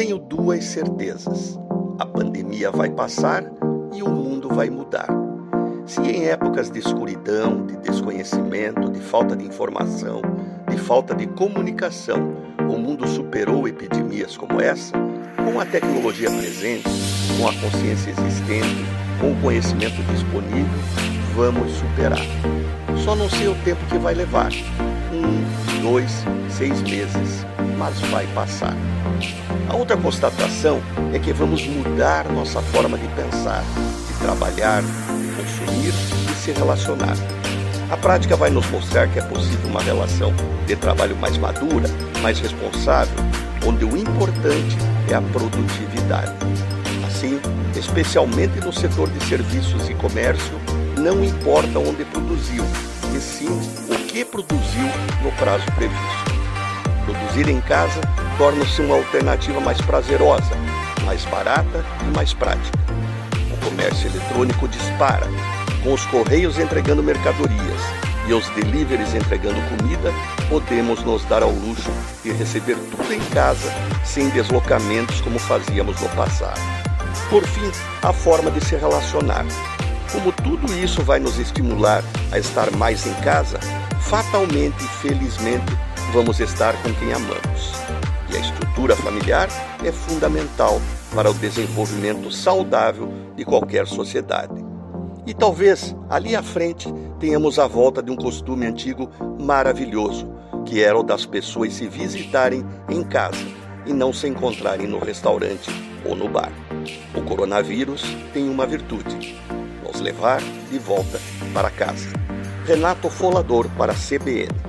tenho duas certezas: a pandemia vai passar e o mundo vai mudar. Se em épocas de escuridão, de desconhecimento, de falta de informação, de falta de comunicação, o mundo superou epidemias como essa, com a tecnologia presente, com a consciência existente, com o conhecimento disponível, vamos superar. Só não sei o tempo que vai levar um, dois, seis meses, mas vai passar. A outra constatação é que vamos mudar nossa forma de pensar, de trabalhar, de consumir e se relacionar. A prática vai nos mostrar que é possível uma relação de trabalho mais madura, mais responsável, onde o importante é a produtividade. Assim, especialmente no setor de serviços e comércio, não importa onde produziu, e sim o que produziu no prazo previsto. Produzir em casa torna-se uma alternativa mais prazerosa, mais barata e mais prática. O comércio eletrônico dispara, com os correios entregando mercadorias e os deliveries entregando comida, podemos nos dar ao luxo de receber tudo em casa, sem deslocamentos como fazíamos no passado. Por fim, a forma de se relacionar. Como tudo isso vai nos estimular a estar mais em casa, fatalmente e felizmente vamos estar com quem amamos. A estrutura familiar é fundamental para o desenvolvimento saudável de qualquer sociedade. E talvez ali à frente tenhamos a volta de um costume antigo maravilhoso, que era o das pessoas se visitarem em casa e não se encontrarem no restaurante ou no bar. O coronavírus tem uma virtude: nos levar de volta para casa. Renato Folador para a CBN.